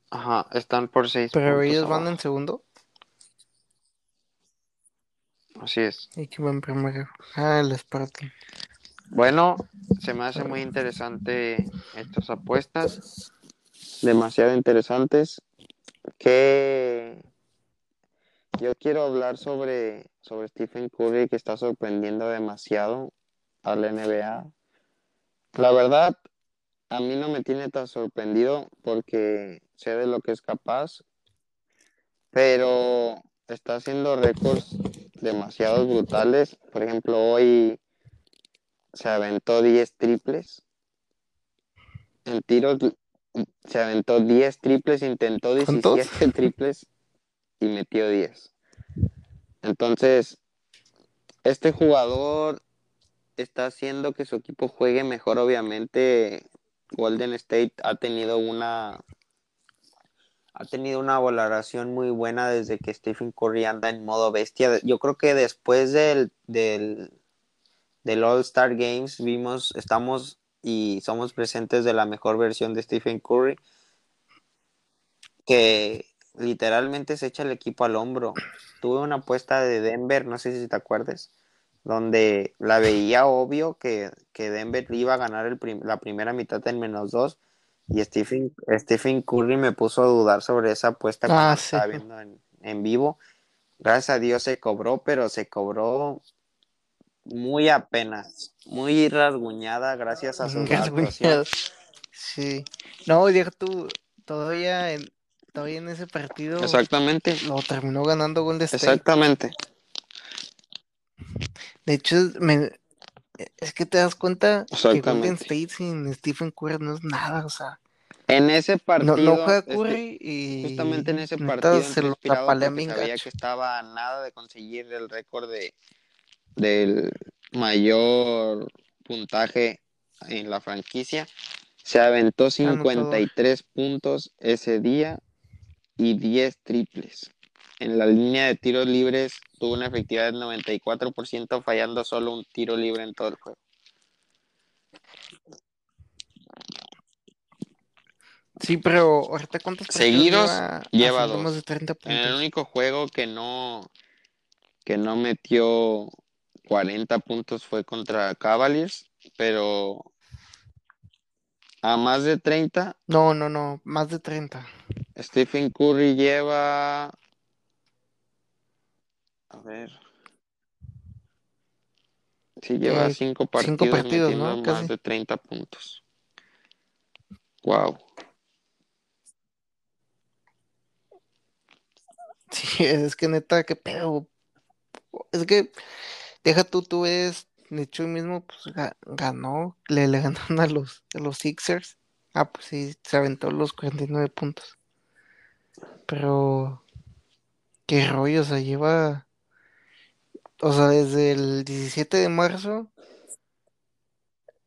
Ajá, están por seis Pero puntos ellos van en segundo. Así es. ¿Y quién va en primero? Ah, el Spartan. Bueno, se me hace muy interesante estas apuestas, demasiado interesantes. Que yo quiero hablar sobre, sobre Stephen Curry que está sorprendiendo demasiado a la NBA. La verdad, a mí no me tiene tan sorprendido porque sé de lo que es capaz, pero está haciendo récords demasiado brutales. Por ejemplo, hoy se aventó 10 triples. En tiros se aventó 10 triples, intentó 17 ¿Cuántos? triples y metió 10. Entonces, este jugador está haciendo que su equipo juegue mejor, obviamente. Golden State ha tenido una ha tenido una valoración muy buena desde que Stephen Curry anda en modo bestia. Yo creo que después del, del, del All Star Games vimos, estamos y somos presentes de la mejor versión de Stephen Curry, que literalmente se echa el equipo al hombro. Tuve una apuesta de Denver, no sé si te acuerdas, donde la veía obvio que, que Denver iba a ganar el prim la primera mitad en menos dos. Y Stephen, Stephen Curry me puso a dudar sobre esa apuesta cuando Ah, estaba sí. viendo en, en vivo. Gracias a Dios se cobró, pero se cobró muy apenas, muy rasguñada gracias a su actuación. Rasguñado. Sí. No, deja tú, todavía en, todavía en ese partido Exactamente, lo terminó ganando Golden State. exactamente. De hecho, es- me, es que te das cuenta que Golden. State sin Stephen Curry no es nada, o sea, En ese partido, no, no juega este, Curry y justamente en ese partido se lo sabía que estaba nada de conseguir el récord de del mayor puntaje en la franquicia. Se aventó Anotador. 53 puntos ese día y 10 triples. En la línea de tiros libres tuvo una efectividad del 94%, fallando solo un tiro libre en todo el juego. Sí, pero ahorita cuántos Seguidos, lleva, lleva haciendo dos. más de 30 En el único juego que no que no metió 40 puntos fue contra Cavaliers, pero a más de 30 No, no, no, más de 30. Stephen Curry lleva a ver Sí, lleva Eh, cinco cinco partidos, partidos, metiendo ¿no? más Casi. de 30 puntos. Wow. Sí, es que neta, qué pedo. Es que, deja tú, tú ves, de hecho, hoy mismo, pues, ga- ganó, le, le ganaron a los, a los Sixers. Ah, pues sí, se aventó los 49 puntos. Pero, qué rollo, o sea, lleva, o sea, desde el 17 de marzo,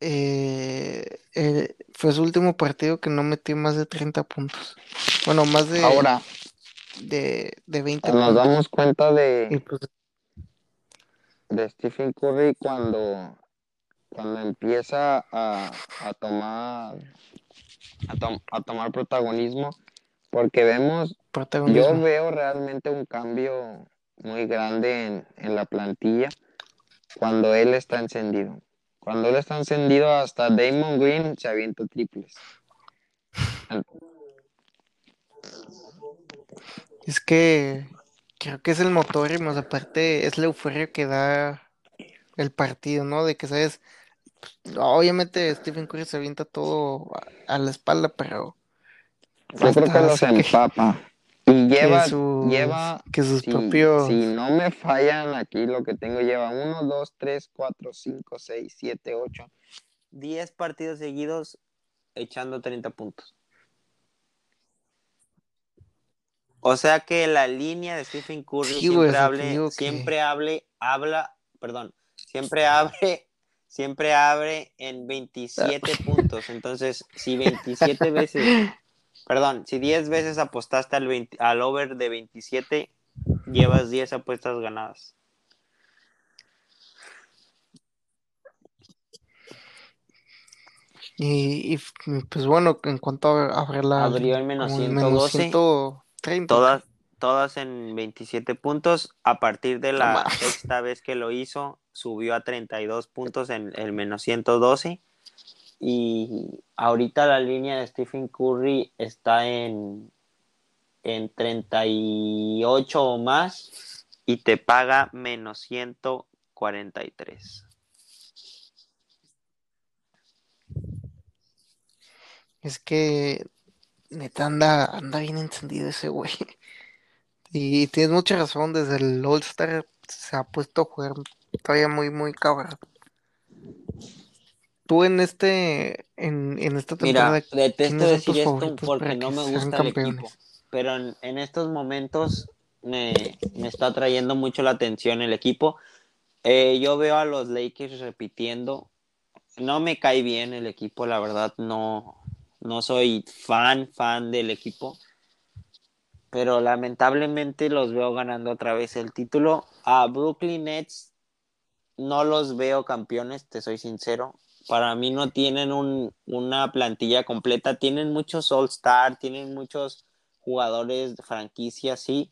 eh, eh, fue su último partido que no metió más de 30 puntos. Bueno, más de, Ahora de, de 20 nos puntos. damos cuenta de, pues, de Stephen Curry cuando, cuando empieza a, a tomar a, tom- a tomar protagonismo, porque vemos, yo veo realmente un cambio muy grande en, en la plantilla cuando él está encendido. Cuando él está encendido, hasta Damon Green se avienta triples. Es que creo que es el motor y más aparte es la euforia que da el partido, ¿no? De que sabes, pues, obviamente Stephen Curry se avienta todo a, a la espalda, pero Yo creo que los empapa. Y lleva, que sus, lleva que sus si, propios si no me fallan aquí, lo que tengo lleva 1, 2, 3, 4, 5, 6, 7, 8, 10 partidos seguidos echando 30 puntos. O sea que la línea de Stephen Curry Sí, siempre hable, que- siempre hable, habla, perdón, siempre abre, siempre abre en 27 puntos. Entonces, si 27 veces, perdón, si 10 veces apostaste al, 20 al over de 27, llevas 10 apuestas ganadas. Y, y, pues bueno, en cuanto a abrir la... Abrió el menos como el menos 112. 130. Todas, todas en 27 puntos. A partir de la mames. sexta vez que lo hizo, subió a 32 puntos en el menos 112. Y ahorita la línea de Stephen Curry está en, en 38 o más y te paga menos 143. Es que neta anda, anda bien encendido ese güey. Y tienes mucha razón, desde el All-Star se ha puesto a jugar todavía muy, muy cabrón. Tú en este, en, en esta Mira, temporada, detesto ¿quiénes son decir esto porque no me gusta el equipo, pero en, en estos momentos me, me está trayendo mucho la atención el equipo. Eh, yo veo a los Lakers repitiendo. No me cae bien el equipo, la verdad, no, no soy fan, fan del equipo. Pero lamentablemente los veo ganando otra vez el título. A Brooklyn Nets no los veo campeones, te soy sincero. Para mí no tienen un, una plantilla completa. Tienen muchos All-Star, tienen muchos jugadores de franquicia, sí,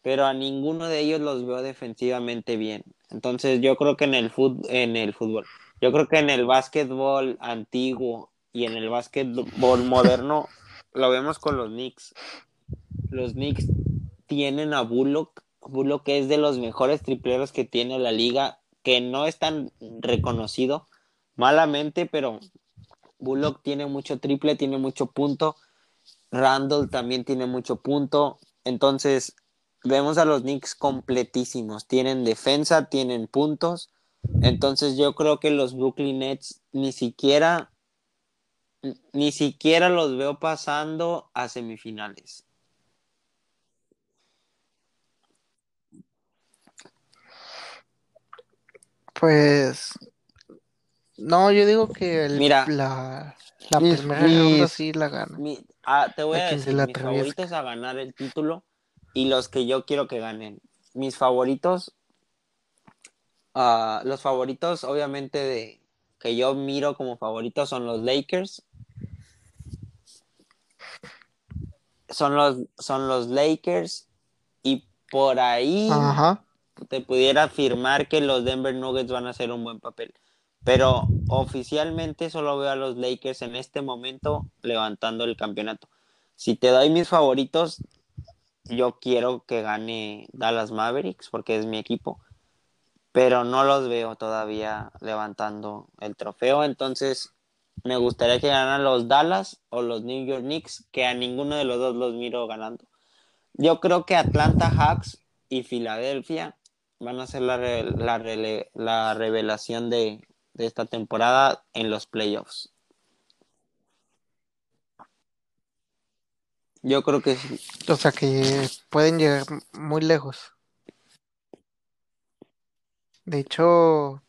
pero a ninguno de ellos los veo defensivamente bien. Entonces yo creo que en el, fut, en el fútbol, yo creo que en el básquetbol antiguo y en el básquetbol moderno lo vemos con los Knicks. Los Knicks tienen a Bullock. Bullock es de los mejores tripleros que tiene la liga, que no es tan reconocido malamente, pero Bullock tiene mucho triple, tiene mucho punto. Randall también tiene mucho punto. Entonces, vemos a los Knicks completísimos. Tienen defensa, tienen puntos. Entonces, yo creo que los Brooklyn Nets ni siquiera ni siquiera los veo pasando a semifinales. Pues, no, yo digo que el- Mira, la, la mis- primera ronda sí la gana. Mi- ah, te voy A decir mis favoritos a ganar el título y los que yo quiero que ganen. Mis favoritos, ah, los favoritos obviamente de que yo miro como favoritos son los Lakers. Son los, son los Lakers y por ahí Ajá. te pudiera afirmar que los Denver Nuggets van a hacer un buen papel. Pero oficialmente solo veo a los Lakers en este momento levantando el campeonato. Si te doy mis favoritos, yo quiero que gane Dallas Mavericks porque es mi equipo. Pero no los veo todavía levantando el trofeo. Entonces me gustaría que ganaran los Dallas o los New York Knicks, que a ninguno de los dos los miro ganando. Yo creo que Atlanta Hawks y Filadelfia van a ser la, re- la, la revelación de, de esta temporada en los playoffs. Yo creo que sí. O sea que pueden llegar muy lejos. De hecho,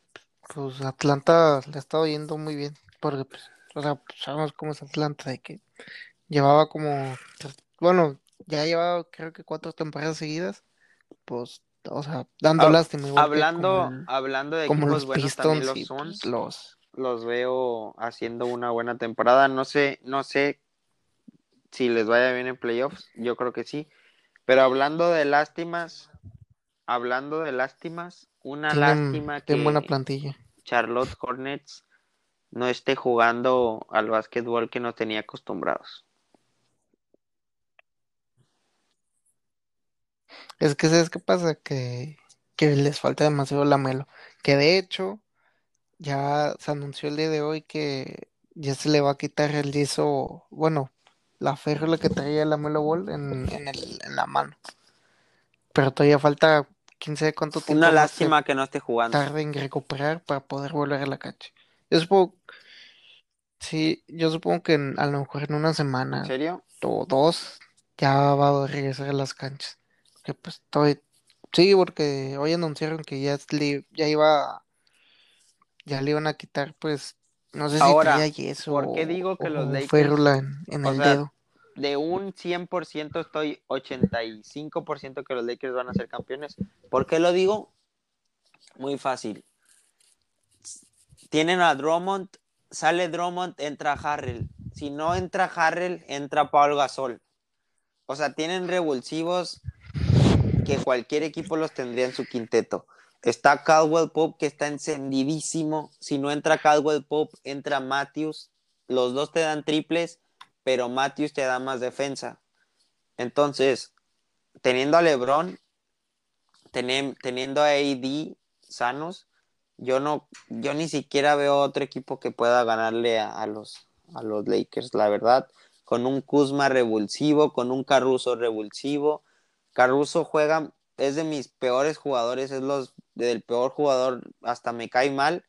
pues Atlanta le ha estado yendo muy bien. Porque, pues, o sea, sabemos cómo es Atlanta, de que llevaba como, bueno, ya llevaba creo que cuatro temporadas seguidas. Pues, o sea, dando lástima. Hablando, el- hablando de como equipos los buenos, también Pistons los Suns los... los veo haciendo una buena temporada. No sé, no sé si les vaya bien en playoffs, yo creo que sí. Pero hablando de lástimas, hablando de lástimas, una Tienen, lástima tienen buena que plantilla. Charlotte Hornets no esté jugando al básquetbol que nos tenía acostumbrados. Es que, ¿sabes qué pasa? Que, que les falta demasiado la Melo. Que de hecho, ya se anunció el día de hoy que ya se le va a quitar el yeso, bueno, la férula que traía la Melo Ball en, en, el, en la mano. Pero todavía falta quién sabe cuánto tiempo Una lástima que no esté jugando. tarde en recuperar para poder volver a la cancha. Yo supongo, sí, yo supongo que en- a lo mejor en una ¿En semana serio? o dos ya va a regresar a las canchas. Que pues estoy, sí, porque hoy anunciaron que ya, ya iba ya le iban a quitar, pues, no sé si Ahora, traía yeso ¿por qué digo que los Lakers- férula en, en el sea, dedo. de un 100% estoy 85% que los Lakers van a ser campeones. ¿Por qué lo digo? Muy fácil. Tienen a Drummond, sale Drummond, entra Harrell. Si no entra Harrell, entra Paul Gasol. O sea, tienen revulsivos que cualquier equipo los tendría en su quinteto. Está Caldwell Pope que está encendidísimo. Si no entra Caldwell Pope, entra Matthews. Los dos te dan triples, pero Matthews te da más defensa. Entonces, teniendo a LeBron, teniendo a AD sanos, yo no, yo ni siquiera veo otro equipo que pueda ganarle a, a los, a los Lakers, la verdad. Con un Kuzma revulsivo, con un Caruso revulsivo. Caruso juega, es de mis peores jugadores, es los del peor jugador, hasta me cae mal,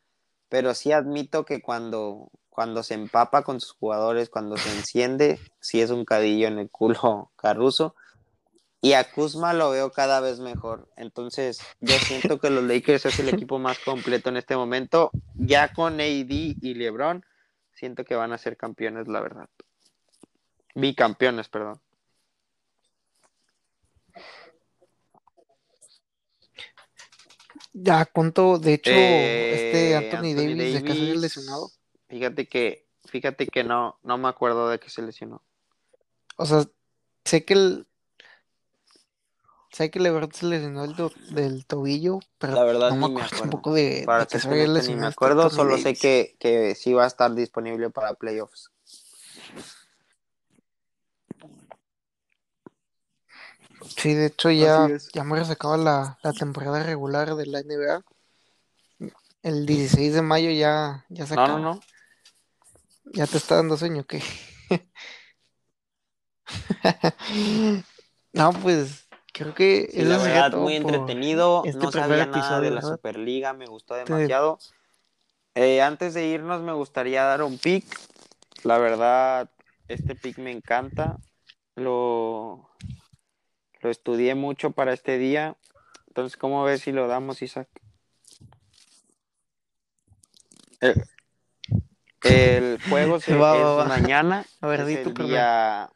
pero sí admito que cuando, cuando se empapa con sus jugadores, cuando se enciende, sí es un cadillo en el culo Caruso. Y a Kuzma lo veo cada vez mejor. Entonces, yo siento que los Lakers es el equipo más completo en este momento. Ya con AD y LeBron, siento que van a ser campeones, la verdad. Bicampeones, perdón. Ya, ¿cuánto? De hecho, Eh, este Anthony, Davis, ¿de qué se había Davis, lesionado? Fíjate que, fíjate que no, no me acuerdo de que se lesionó. O sea, sé que el. Sé que LeBron se lesionó el do- del tobillo, pero La verdad no me acuerdo acuerdo. tampoco de, Para de que se había honesto, ni lesionado me este acuerdo, solo sé Davis. que, que sí va a estar disponible para playoffs. Sí, de hecho ya, ya me se acaba la, la temporada regular de la NBA. El 16 de mayo ya, ya se No, acaba. no, no. Ya te está dando sueño, ¿qué? No, pues creo que Sí, la verdad, muy entretenido. este no sabía nada de la ¿verdad? Superliga, me gustó demasiado. Eh, antes de irnos, me gustaría dar un pick. La verdad, este pick me encanta. Lo, lo estudié mucho para este día. Entonces, ¿cómo ves si lo damos, Isaac? El, el juego se, Va, va, es va. mañana. A ver, es di día.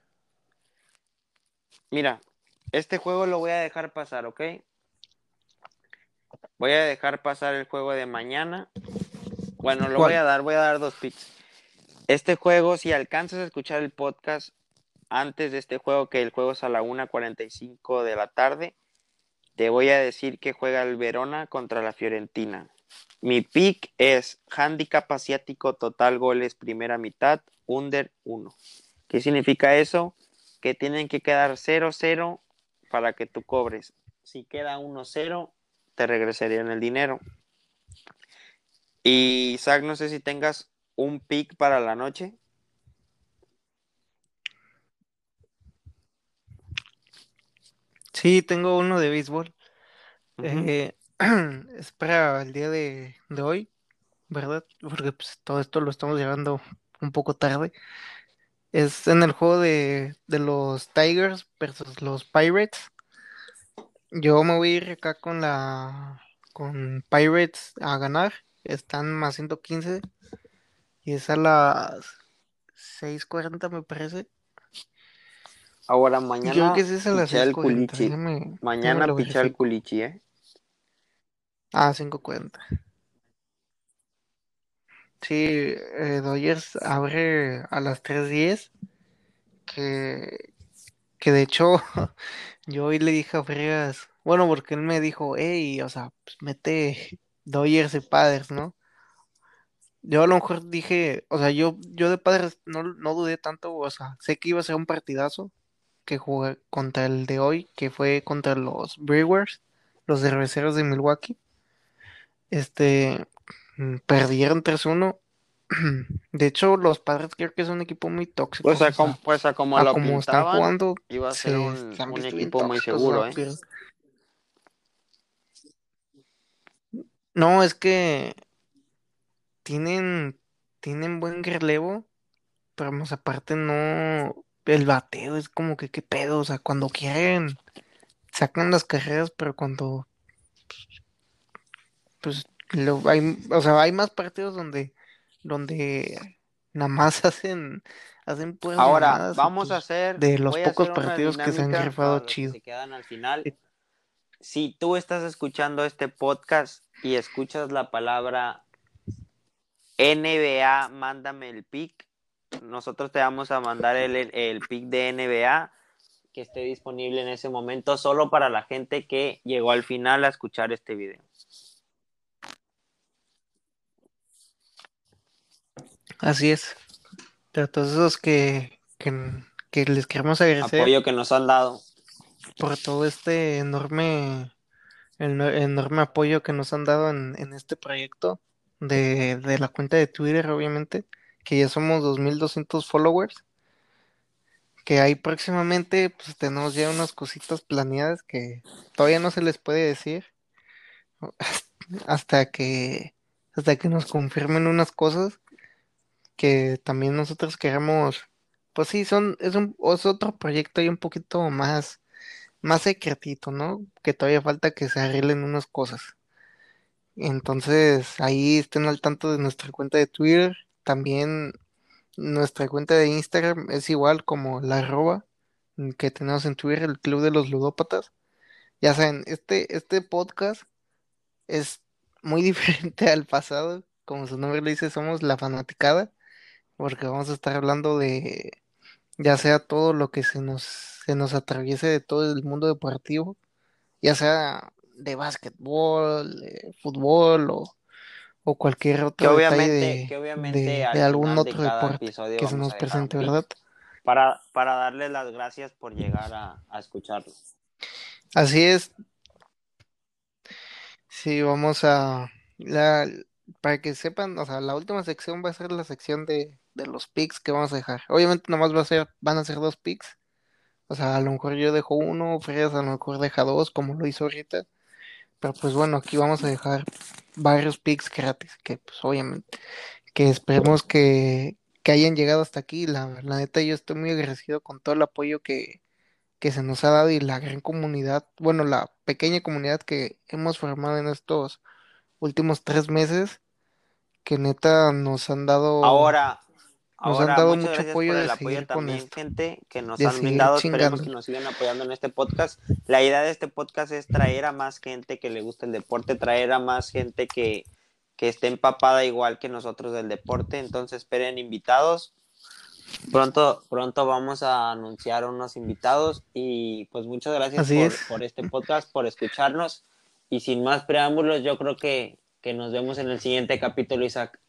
Mira, este juego lo voy a dejar pasar, ¿ok? Voy a dejar pasar el juego de mañana. Bueno, lo ¿Cuál? voy a dar, voy a dar dos picks. Este juego, si alcanzas a escuchar el podcast antes de este juego, que el juego es a la 1.45 de la tarde, te voy a decir que juega el Verona contra la Fiorentina. Mi pick es handicap asiático total goles primera mitad, under 1. ¿Qué significa eso? Que tienen que quedar 0-0 para que tú cobres. Si queda 1-0, te regresarían el dinero. Y Isaac, no sé si tengas un pick para la noche. Sí, tengo uno de béisbol. Eh, es para el día de, de hoy, ¿verdad? Porque pues, todo esto lo estamos llevando un poco tarde. Es en el juego de, de los Tigers versus los Pirates. Yo me voy a ir acá con la con Pirates a ganar. Están más 115 y es a las 6:40 me parece. Ahora mañana que es pichea el 6:40. culichi. Mañana lo pichea el culichi, ¿eh? Ah, 5:40. Sí, eh, Dodgers abre a las 3:10. Que, que de hecho yo hoy le dije a Fregas, bueno, porque él me dijo, hey, o sea, pues mete Dodgers y Padres, ¿no? Yo a lo mejor dije, o sea, yo, yo de Padres no, no dudé tanto, o sea, sé que iba a ser un partidazo que jugué contra el de hoy, que fue contra los Brewers, los cerveceros de Milwaukee. Este, mm, perdieron 3-1. De hecho, los Padres creo que es un equipo muy tóxico. Pues a, o sea, com- pues a como a lo como están jugando, iba a ser se, un, equipo muy seguro, ¿eh? No, es que tienen, tienen buen relevo, pero más aparte no, el bateo es como que qué pedo, o sea, cuando quieren sacan las carreras, pero cuando pues Lo- hay, o sea, hay más partidos donde, donde nada más hacen, hacen puras Ahora, vamos a pues, hacer, de los pocos partidos que se han rifado que chido. se quedan al final. Sí. Si tú estás escuchando este podcast y escuchas la palabra NBA, mándame el pick. Nosotros te vamos a mandar el, el pick de NBA que esté disponible en ese momento solo para la gente que llegó al final a escuchar este video. Así es. Pero todos esos que, que, que les queremos agradecer Apoyo que nos han dado. por todo este enorme, el no- enorme apoyo que nos han dado en, en este proyecto de, de la cuenta de Twitter, obviamente, que ya somos 2200 followers, que ahí próximamente pues tenemos ya unas cositas planeadas que todavía no se les puede decir hasta que hasta que nos confirmen unas cosas que también nosotros queremos, pues sí, son, es un, es otro proyecto y un poquito más, más secretito, ¿no? Que todavía falta que se arreglen unas cosas. Entonces, ahí estén al tanto de nuestra cuenta de Twitter. También nuestra cuenta de Instagram es igual como la arroba que tenemos en Twitter, el Club de los Ludópatas. Ya saben, este, este podcast es muy diferente al pasado. Como su nombre le dice, somos la fanaticada, porque vamos a estar hablando de ya sea todo lo que se nos, se nos atraviese de todo el mundo deportivo, ya sea de básquetbol, de fútbol o, o cualquier Que otro detalle obviamente, de, que obviamente de- al de algún otro deporte episodio que se nos presente, ¿verdad? para, para darles las gracias por llegar a, a escucharlo. Así es, sí, vamos a, la, para que sepan, o sea, la última sección va a ser la sección de, de los picks que vamos a dejar. Obviamente nomás va a ser, van a ser dos picks, o sea, a lo mejor yo dejo uno, Frías a lo mejor deja dos, como lo hizo ahorita, pero pues bueno, aquí vamos a dejar varios picks gratis, que pues obviamente, que esperemos que, que hayan llegado hasta aquí, la, neta yo estoy muy agradecido con todo el apoyo que que se nos ha dado y la gran comunidad, bueno, la pequeña comunidad que hemos formado en estos últimos tres meses, que neta nos han dado, Ahora, nos han ahora dado muchas mucho gracias apoyo por de el apoyo también, esto, gente que nos de han brindado. Esperemos que nos sigan apoyando en este podcast. La idea de este podcast es traer a más gente que le gusta el deporte, traer a más gente que, que esté empapada igual que nosotros del deporte. Entonces esperen invitados. Pronto, pronto vamos a anunciar unos invitados y pues muchas gracias por, es. por este podcast, por escucharnos y sin más preámbulos yo creo que, que nos vemos en el siguiente capítulo, Isaac.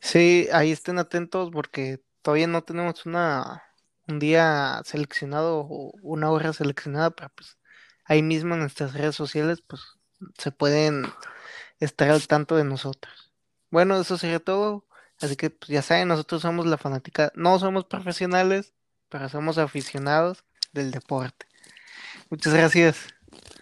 Sí, ahí estén atentos porque todavía no tenemos una, un día seleccionado o una hora seleccionada, pero pues ahí mismo en nuestras redes sociales pues se pueden estar al tanto de nosotros. Bueno, eso sería todo. Así que pues, ya saben, nosotros somos la fanática, no somos profesionales, pero somos aficionados del deporte. Muchas gracias.